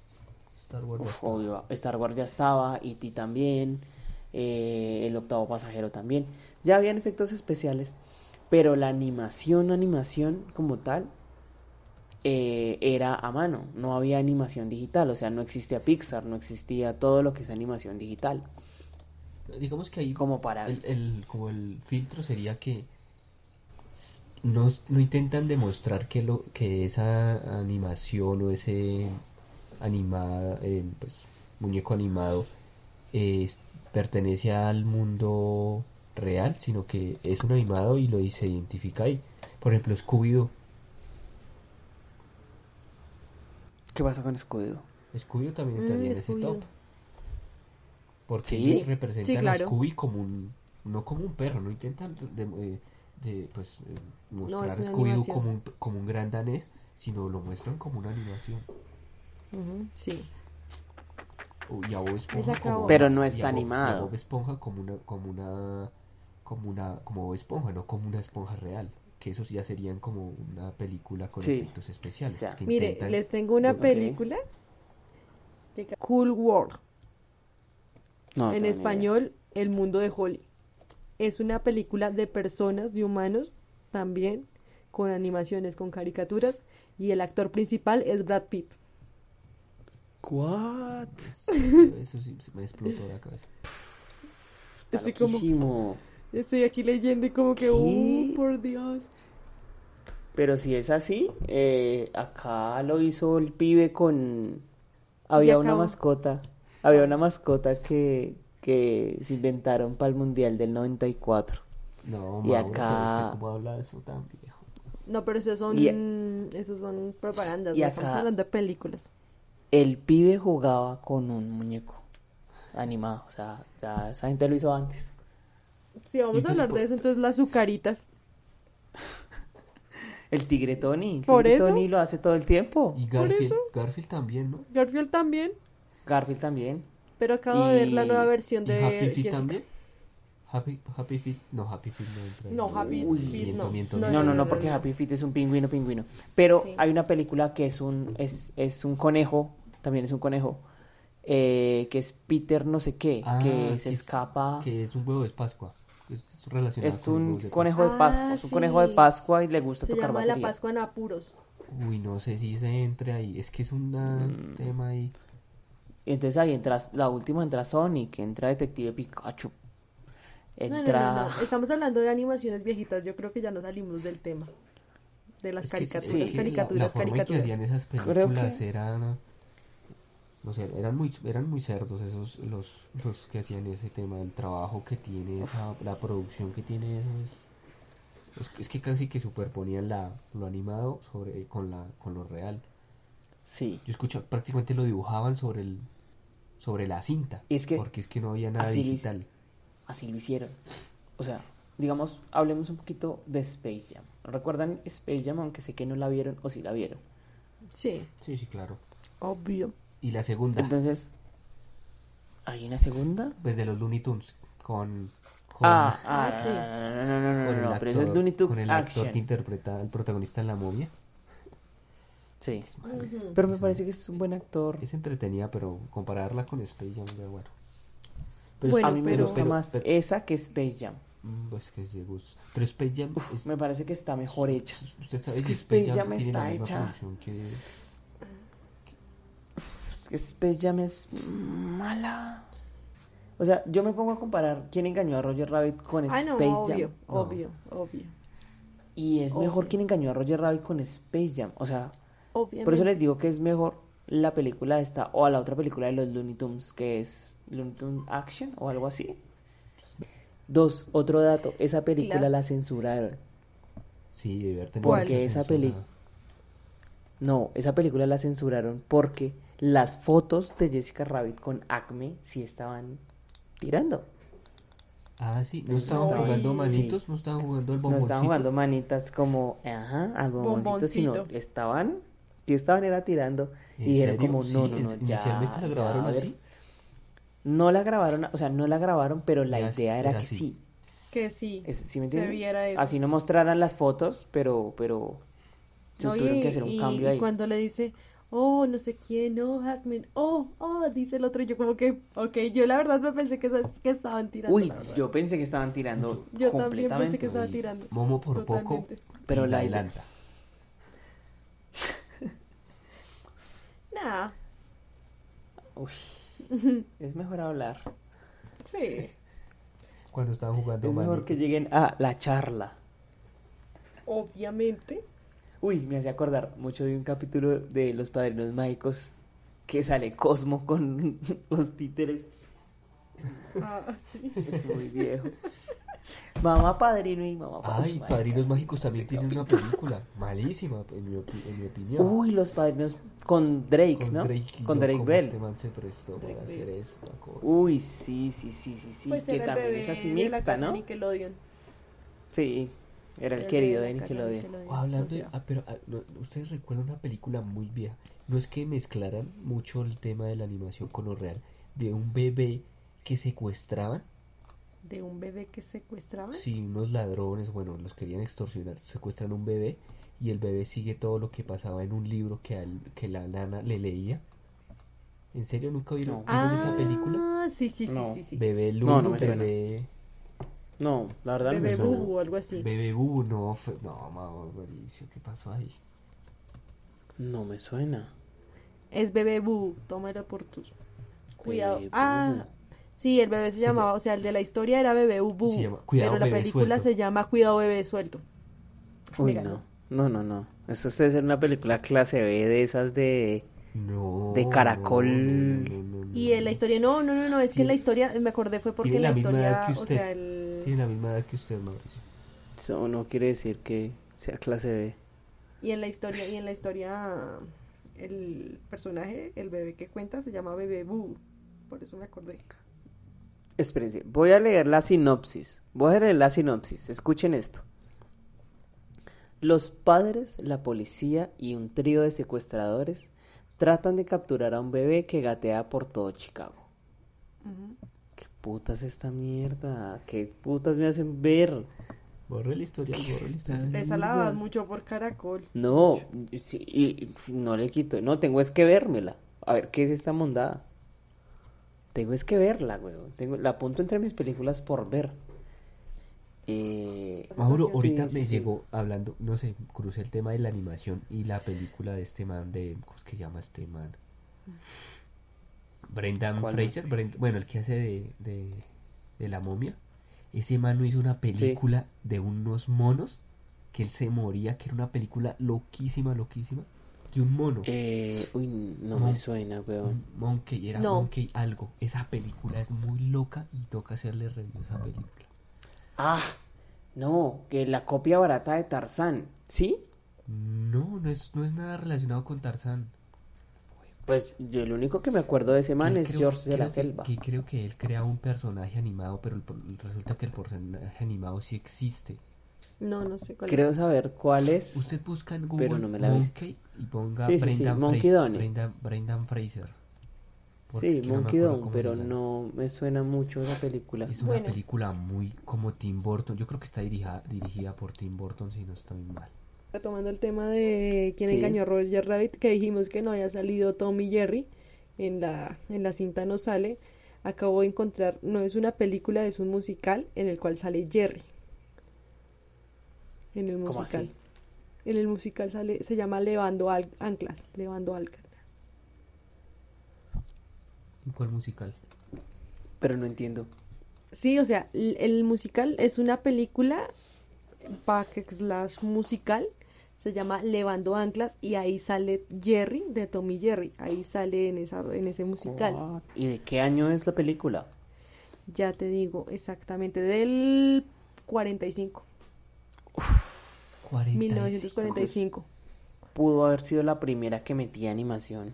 S1: Star Wars. ya
S2: Uf,
S1: estaba.
S2: obvio, Star Wars ya estaba, E.T. también, eh, el octavo pasajero también. Ya habían efectos especiales, pero la animación, animación como tal, eh, era a mano, no había animación digital, o sea, no existía Pixar, no existía todo lo que es animación digital.
S1: Digamos que ahí
S2: Como para...
S1: el, el- como el filtro sería que no, no intentan demostrar que lo que esa animación o ese animada eh, pues, muñeco animado eh, pertenece al mundo real sino que es un animado y lo se identifica ahí por ejemplo Scooby-Doo
S2: ¿Qué pasa con Scooby-Doo?
S1: Scooby-Doo también
S3: Mm,
S1: entraría en ese top porque
S2: ¿Sí?
S1: ellos representan
S3: Sí,
S1: a. Scooby como un no como un perro no intentan de, de- de, pues eh, mostrar a Scooby-Doo como un, como un gran danés sino lo muestran como una animación
S3: sí.
S1: Y a Bob Esponja como
S2: Pero no
S1: y a
S2: está
S1: y a
S2: animado.
S1: Bob Esponja como una como una como una como Bob Esponja no como una esponja real que esos ya serían como una película con
S2: Sí.
S1: efectos especiales que
S3: Mire,
S1: intentan-
S3: les tengo una película. Cool World.
S2: No,
S3: en
S2: idea.
S3: español, El mundo de Holly. Es una película de personas, de humanos, también, con animaciones, con caricaturas, y el actor principal es Brad Pitt.
S2: What?
S1: Eso sí se me explotó la cabeza.
S2: Está
S3: Estoy como-
S2: loquísimo.
S3: Estoy aquí leyendo y como que,
S2: ¿Qué?
S3: oh, por Dios.
S2: Pero si es así, eh, acá lo hizo el pibe con... Había una mascota, había una mascota que, que se inventaron para el Mundial del 94.
S1: No,
S2: Y
S1: Mauro,
S2: acá-
S1: cómo habla de eso tan viejo.
S3: No, pero esos son,
S2: Y-
S3: esos son propagandas,
S2: y
S3: no estamos
S2: acá-
S3: hablando de películas.
S2: El pibe jugaba con un muñeco animado, o sea, ya esa gente lo hizo antes.
S3: Si vamos a hablar de eso, entonces las azucaritas. <laughs>
S2: El tigre Tony, el
S3: ¿Por
S2: tigre
S3: eso?
S2: Tony lo hace todo el tiempo.
S1: Y
S3: ¿Por
S1: Garfield,
S3: eso?
S1: Garfield también, ¿no?
S3: Garfield también,
S2: Garfield también.
S3: pero acabo de ver la nueva versión
S1: ¿Y
S3: de
S1: Happy Feet
S3: Jessica.
S1: también? Happy, Happy Feet, no, Happy Feet no entra.
S3: No, Happy
S2: Uy.
S3: Feet
S1: Miento,
S3: no.
S1: miento,
S3: No,
S2: No,
S1: miento.
S2: no, no, porque Happy Feet es un pingüino, pingüino. Pero
S3: Sí.
S2: hay una película que es un, es, es un conejo, también es un conejo, eh, que es Peter no sé qué,
S1: Ah,
S2: que se
S1: que es-
S2: escapa.
S1: Que es un huevo de Pascua. Es relacionado
S2: Es un conejo de
S3: Ah,
S2: Pascua, es un conejo de
S3: sí.
S2: Pascua y le gusta
S3: Se
S2: tocar
S3: llama La
S2: batería.
S3: Pascua en apuros.
S1: Uy, no sé si se entre ahí. Es que es un
S2: Mm.
S1: tema ahí.
S2: Entonces ahí entra, la última entra Sonic, entra Detective Pikachu.
S3: No, no,
S2: Entra...
S3: no, no, Estamos hablando de animaciones viejitas. Yo creo que ya nos salimos del tema. De las
S1: Es que-
S3: caricaturas,
S1: es que la-
S3: caricaturas,
S1: la, forma en que hacían esas
S2: Creo
S1: películas
S2: que-
S1: eran no sé, eran muy eran muy cerdos esos los los que hacían ese tema el trabajo que tiene esa la producción que tiene eso es es, que- es que casi que superponían la lo animado sobre con la con lo real
S2: Sí.
S1: yo escucho prácticamente lo dibujaban sobre el sobre la cinta
S2: Es que
S1: porque es que no había nada
S2: así lo hice-
S1: digital
S2: Así lo hicieron. O sea, digamos, hablemos un poquito de Space Jam. ¿Recuerdan Space Jam? Aunque sé que no la vieron o si la vieron.
S3: Sí,
S1: sí sí claro
S3: obvio.
S1: Y la segunda
S2: Entonces, ¿hay una segunda?
S1: pues de los Looney Tunes con con-
S2: Ah, <laughs>
S3: Ah,
S2: ah,
S3: sí.
S2: no, no, no, no,
S1: con
S2: no,
S1: el
S2: no, pero eso es
S1: actor-
S2: Looney Tunes
S1: con el actor
S2: Action.
S1: que interpreta al protagonista en la momia
S2: Sí. Pero me
S1: Es
S2: parece
S1: un-
S2: que es un buen actor.
S1: Es entretenida, pero compararla con Space Jam, ya bueno.
S2: Pero
S3: Bueno,
S2: a mí me
S3: pero-
S2: gusta
S1: pero-
S2: más
S1: pero-
S2: esa que Space Jam.
S1: Mm, Pues que es de gusto. Pero Space Jam, es-
S2: Me parece que está mejor hecha.
S1: usted sabe
S2: es
S1: que
S2: que
S1: Space
S2: Space
S1: Jam
S2: Jam está hecha.
S1: que...
S2: Es que Space Jam es mala. O sea, yo me pongo a comparar quién engañó a Roger Rabbit con
S3: Ah, no,
S2: Space
S3: obvio,
S2: Jam.
S1: No.
S3: obvio, obvio.
S2: Y es mejor
S3: Obvio.
S2: quien engañó a Roger Rabbit con Space Jam. O sea,
S3: Obviamente.
S2: por eso les digo que es mejor la película esta o a la otra película de los Looney Tunes que es Looney Tunes Action o algo así. Dos, otro dato, esa película
S3: Claro.
S2: la censuraron.
S1: Sí, debe haber tenido
S3: ¿Cuál?
S1: mucha
S2: Porque esa peli- No, esa película la censuraron porque las fotos de Jessica Rabbit con Acme sí estaban tirando.
S1: Ah, sí, no estaban jugando
S3: Sí.
S1: manitos, no estaban jugando el
S2: No
S1: bomboncito.
S2: estaban jugando manitas como, ajá, al bomboncito, sino
S3: Bomboncito.
S2: estaban, que estaban era tirando.
S1: ¿En
S2: Y dijeron como,
S1: Sí,
S2: no, no, no, ya,
S1: inicialmente la
S2: ya,
S1: grabaron
S2: a ver.
S1: así.
S2: No la grabaron, o sea, no la grabaron, pero la
S1: Era-
S2: idea era,
S1: era
S2: que
S1: así.
S2: sí.
S3: Que sí.
S2: Es- ¿Sí me
S3: se
S2: entiendes?
S3: viera eso.
S2: Así no mostraran las fotos, pero, pero se
S3: No,
S2: tuvieron
S3: y,
S2: que hacer un
S3: y-
S2: cambio
S3: y
S2: ahí.
S3: cuando le dice, oh, no sé quién, oh, Hackman, oh, oh, dice el otro, yo como que, ok, yo la verdad me pensé que, que estaban tirando.
S2: Uy, yo pensé que estaban tirando
S3: Yo también
S2: completamente.
S3: pensé que estaba
S1: Uy,
S3: tirando.
S1: Momo por poco.
S2: Pero
S1: y
S2: la
S1: adelanta. <laughs>
S3: Nah,
S2: Uy, <laughs> es mejor hablar.
S3: sí,
S1: Cuando estaban jugando
S2: Es mejor que lleguen a la charla.
S3: obviamente.
S2: Uy, me hace acordar mucho de un capítulo de Los Padrinos Mágicos que sale Cosmo con <laughs> los títeres.
S3: Ah, sí.
S2: Es muy viejo. Mamá Padrino y Mamá
S1: Ay,
S2: Padrino.
S1: Padrinos Mágicos también tienen una película malísima, en mi, opi- en mi opinión.
S2: Uy, Los Padrinos con Drake,
S1: con
S2: ¿no?
S1: Drake, y
S2: con
S1: yo,
S2: Drake Bell.
S1: Este man se prestó
S3: Drake
S1: para hacer
S3: Bell.
S1: esta cosa.
S2: Uy, sí, sí, sí, sí, sí.
S3: Pues
S2: que también es así mixta, ¿no?
S3: Nickelodeon.
S2: Sí, era el querido
S3: de casa
S2: Nickelodeon.
S1: Oh, hablando
S3: o
S1: de- ah, pero ah, no, ustedes recuerdan una película muy vieja. No es que mezclaran mucho el tema de la animación con lo real. De un bebé que secuestraban.
S3: de un bebé que secuestraban.
S1: Si unos ladrones, bueno, los querían extorsionar, secuestran un bebé y el bebé sigue todo lo que pasaba en un libro que, al- que la nana le leía. ¿En serio nunca vieron,
S2: No.
S1: vieron esa película?
S3: Ah, sí, sí, sí,
S2: No.
S3: sí, sí.
S1: Bebé
S2: No,
S1: Lulu,
S2: no
S1: bebé...
S2: No, la verdad no
S3: Bebé
S2: suena.
S3: Bubu o algo así.
S1: Bubu, no, fue... No, Mauricio, ¿qué pasó ahí?
S2: No me suena.
S3: Es Bubu, tómalo por tus. Cuidado.
S2: Bebé
S3: Ah, sí, el bebé se
S1: Se
S3: llamaba, o sea, el de la historia era Bebé Bubu.
S1: Se llama Cuidado,
S3: pero la
S1: Bebé
S3: película
S1: Suelto.
S3: se llama Cuidado Bebé Suelto.
S2: Uy, no. No, no, no. Eso debe ser una película clase B de esas de...
S1: No.
S2: De Caracol.
S1: no, no, no, no,
S3: Y en la historia, no, no, no, no, es que la historia, me acordé fue porque la
S1: la misma edad
S3: historia,
S1: que
S3: o
S1: usted.
S3: sea, el...
S1: Tiene la misma edad que usted, Mauricio.
S2: Eso no quiere decir que sea clase B.
S3: Y en la historia, y en la historia, el personaje, el bebé que cuenta, se llama Bebé Bubu. Por eso me acordé.
S2: Espérense, voy a leer la sinopsis. Voy a leer la sinopsis. Escuchen esto. Los padres, la policía y un trío de secuestradores tratan de capturar a un bebé que gatea por todo Chicago. ¿Qué putas esta mierda? ¿Qué putas me hacen ver?
S1: Borre la historia, borre la historia.
S3: Esa la das mucho por caracol.
S2: No, sí, y- y no le quito. No, tengo es que vérmela. A ver, ¿qué es esta mondada? Tengo es que verla, weón. Tengo, la apunto entre mis películas por ver. Eh,
S1: Mauro, ahorita
S2: sí,
S1: me
S2: sí.
S1: llegó hablando, no sé, crucé el tema de la animación y la película de este man de, ¿cómo es que se llama este man? Brendan
S2: ¿Cuál
S1: Fraser, Brent- bueno, el que hace de, de, de la momia. Ese man no hizo una película de unos monos que él se moría, que era una película loquísima, loquísima, de un mono.
S2: eh, uy, no me suena, weón.
S1: Monkey, era
S3: No.
S1: Monkey algo. Esa película es muy loca y toca hacerle review a esa película.
S2: Ah, no, que la copia barata de Tarzán. ¿Sí?
S1: No, no es, no es nada relacionado con Tarzán.
S2: Pues yo lo único que me acuerdo de ese man es
S1: creo-
S2: George de la
S1: que-
S2: Selva.
S1: Que creo que él crea un personaje animado, pero el resulta que el personaje animado sí existe.
S3: No, no sé cuál
S2: Creo saber cuál es.
S1: Usted busca en Google
S2: Pero no me la.
S1: Monkey y ponga
S2: Sí, sí, sí,
S1: Brendan,
S2: Monkey
S1: Fraser,
S2: Donnie.
S1: Brendan, Brendan Fraser.
S2: Sí,
S1: no
S2: Monkey Down,
S1: cómo
S2: pero no me suena mucho esa película.
S1: Es una
S3: Bueno.
S1: película muy como Tim Burton. Yo creo que está dirigida, dirigida por Tim Burton, si no estoy mal.
S3: Retomando el tema de quién
S2: Sí.
S3: engañó a Roger Rabbit, que dijimos que no había salido Tom y Jerry, en la, en la cinta no sale, acabo de encontrar, no es una película, es un musical en el cual sale Jerry. En el
S2: ¿Cómo
S3: musical.
S2: así?
S3: En el musical sale, se llama Levando Al- Anclas, Levando Anclas.
S1: ¿En cuál musical?
S2: Pero no entiendo.
S3: Sí, o sea, el, el musical es una película back slash musical, se llama Levando Anclas y ahí sale Jerry de Tommy Jerry, ahí sale en esa en ese musical.
S2: What? ¿Y de qué año es la película?
S3: Ya te digo exactamente del 45,
S1: 45.
S3: 1945.
S2: Pudo haber sido la primera que metía animación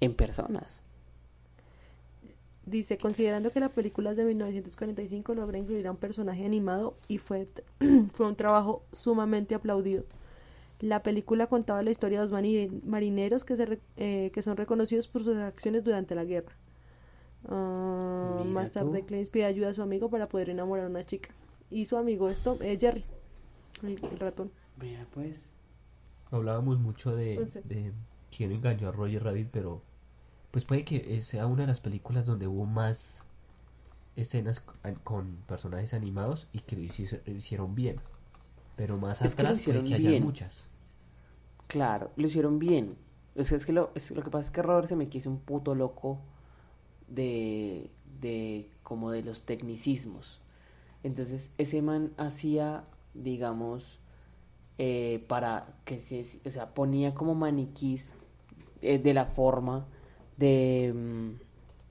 S2: en personas.
S3: Dice, considerando que la película es de 1945, logra incluir a un personaje animado y fue, <clears throat> fue un trabajo sumamente aplaudido. La película contaba la historia de dos marineros que, se re- eh, que son reconocidos por sus acciones durante la guerra. Ah,
S2: Mira
S3: más tarde. Clemens pide ayuda a su amigo para poder enamorar a una chica. Y su amigo esto es Jerry, el, el ratón.
S2: Vea pues.
S1: Hablábamos mucho de, de quién engañó a Roger Rabbit, pero pues puede que sea una de las películas donde hubo más escenas con, personajes animados y que lo hici- lo hicieron bien. Pero más
S2: Es que
S1: atrás puede
S2: hicieron
S1: que haya muchas.
S2: Claro, lo hicieron bien. O sea, es que lo, es- lo que pasa es que Robert se me quiso un puto loco de, de como de los tecnicismos. Entonces, ese man hacía, digamos, eh, para que se, o sea, ponía como maniquís eh, de la forma de,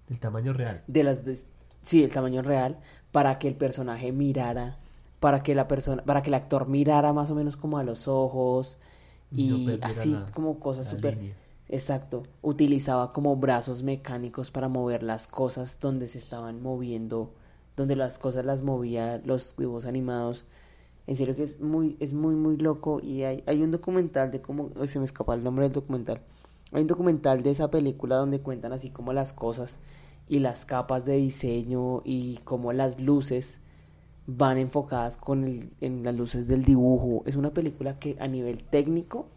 S1: El tamaño real.
S2: de las, de- sí, el tamaño real, para que el personaje mirara, para que la persona, para que el actor mirara más o menos como a los ojos
S1: Y no
S2: así
S1: la-
S2: como cosas súper. Exacto. Utilizaba como brazos mecánicos para mover las cosas donde se estaban moviendo, donde las cosas las movía los dibujos animados. En serio que es muy, es muy, muy loco. Y hay, hay un documental de cómo, se me escapa el nombre del documental. Hay un documental de esa película donde cuentan así como las cosas y las capas de diseño y cómo las luces van enfocadas con el, en las luces del dibujo. Es una película que a nivel técnico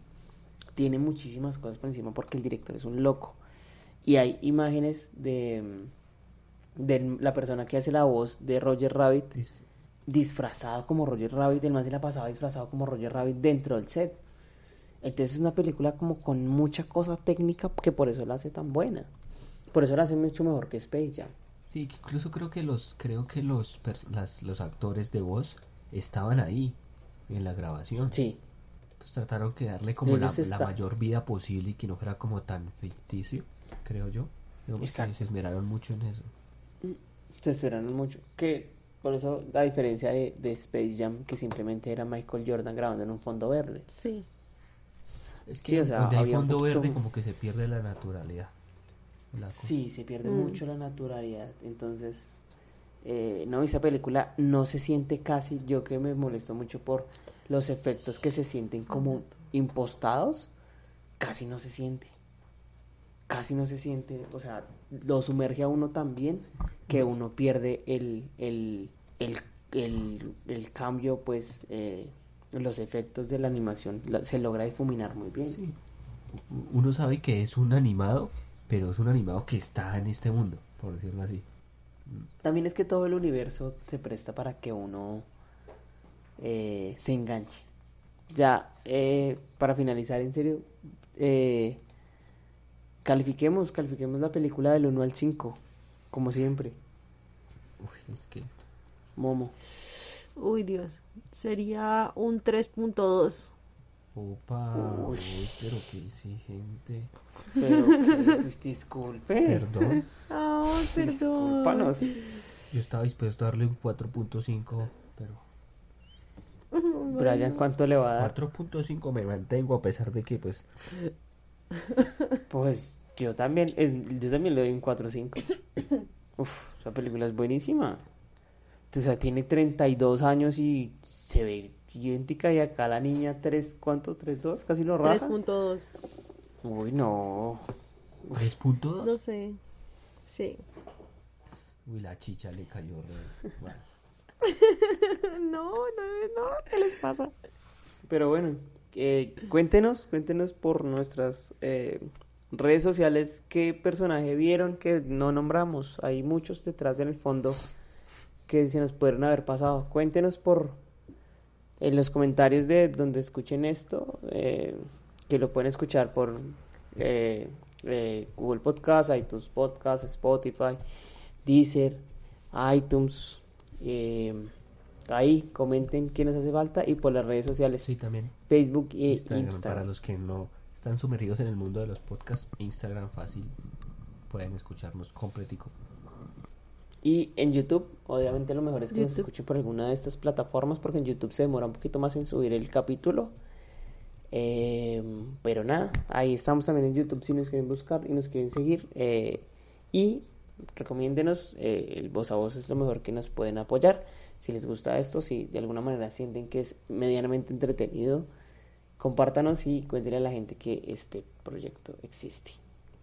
S2: tiene muchísimas cosas por encima porque el director es un loco. y hay imágenes de, de la persona que hace la voz de Roger Rabbit
S1: Dis-
S2: disfrazado como Roger Rabbit, el más se la pasaba disfrazado como Roger Rabbit dentro del set. Entonces es una película como con mucha cosa técnica que por eso la hace tan buena. Por eso la hace mucho mejor que Space Jam.
S1: Sí, que incluso creo que los creo que los las- los actores de voz estaban ahí en la grabación.
S2: Sí,
S1: Entonces trataron que darle como la, la mayor vida posible y que no fuera como tan ficticio, creo yo. Digamos que
S2: Exacto.
S1: se esmeraron mucho en eso.
S2: se esperaron mucho. Que por eso la diferencia de, de Space Jam, que simplemente era Michael Jordan grabando en un fondo verde.
S3: Sí.
S1: Es que
S2: Sí, o sea,
S1: donde hay fondo
S2: poquito-
S1: verde como que se pierde la naturalidad. La.
S2: Sí, se pierde
S3: Mm.
S2: mucho la naturalidad. Entonces, eh, no, esa película no se siente casi, yo que me molesto mucho por los efectos que se sienten como impostados, casi no se siente. Casi no se siente, o sea, lo sumerge a uno tan bien que uno pierde el, el, el, el, el cambio, pues, eh, los efectos de la animación, la- se logra difuminar muy bien.
S1: Sí. Uno sabe que es un animado, pero es un animado que está en este mundo, por decirlo así.
S2: También es que todo el universo se presta para que uno eh, se enganche. Ya, eh, para finalizar, en serio, eh, califiquemos, califiquemos la película del 1 al 5, como siempre.
S1: Uy, es que
S2: Momo.
S3: Uy, Dios. Sería un 3.2.
S1: Opa,
S2: Uy.
S1: uy, pero qué exigente.
S2: Pero que dis- disculpe.
S1: Perdón,
S3: Ay, perdón.
S2: Discúlpanos.
S1: yo estaba dispuesto a darle un 4.5, pero
S2: Brian, ¿cuánto le va a dar?
S1: 4.5 me mantengo a pesar de que pues
S2: Pues yo también, eh, yo también le doy un 4 5. Uf, esa película es buenísima. O sea, tiene 32 años y se ve idéntica y acá la niña 3, ¿cuánto? 3 2, casi lo raja.
S3: 3.2.
S2: Uy, no.
S1: 3.2.
S3: No sé. Sí.
S1: Uy, la chicha le cayó re mal. <laughs>
S3: No, no, no. ¿Qué les pasa?
S2: Pero bueno, eh, cuéntenos, cuéntenos por nuestras eh, redes sociales qué personaje vieron que no nombramos. Hay muchos detrás en el fondo que se nos pueden haber pasado. Cuéntenos por en los comentarios de donde escuchen esto, eh, que lo pueden escuchar por eh, eh, Google Podcast, iTunes Podcast, Spotify, Deezer, iTunes. eh, ahí comenten qué nos hace falta y por las redes sociales
S1: Sí, también.
S2: Facebook e
S1: Instagram,
S2: Instagram.
S1: para los que no están sumergidos en el mundo de los podcasts, Instagram fácil, pueden escucharnos completico.
S2: Y en YouTube, obviamente lo mejor es que nos escuchen por alguna de estas plataformas porque en YouTube se demora un poquito más en subir el capítulo. Eh, pero nada, ahí estamos también en YouTube si nos quieren buscar y nos quieren seguir. eh, y recomiéndenos, eh, el voz a voz es lo mejor que nos pueden apoyar. Si les gusta esto, si de alguna manera sienten que es medianamente entretenido, compártanos y cuéntenle a la gente que este proyecto existe.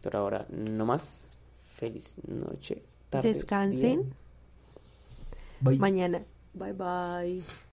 S2: Por ahora, no más. Feliz noche.
S3: Descansen.
S1: Bye.
S3: Mañana. Bye bye.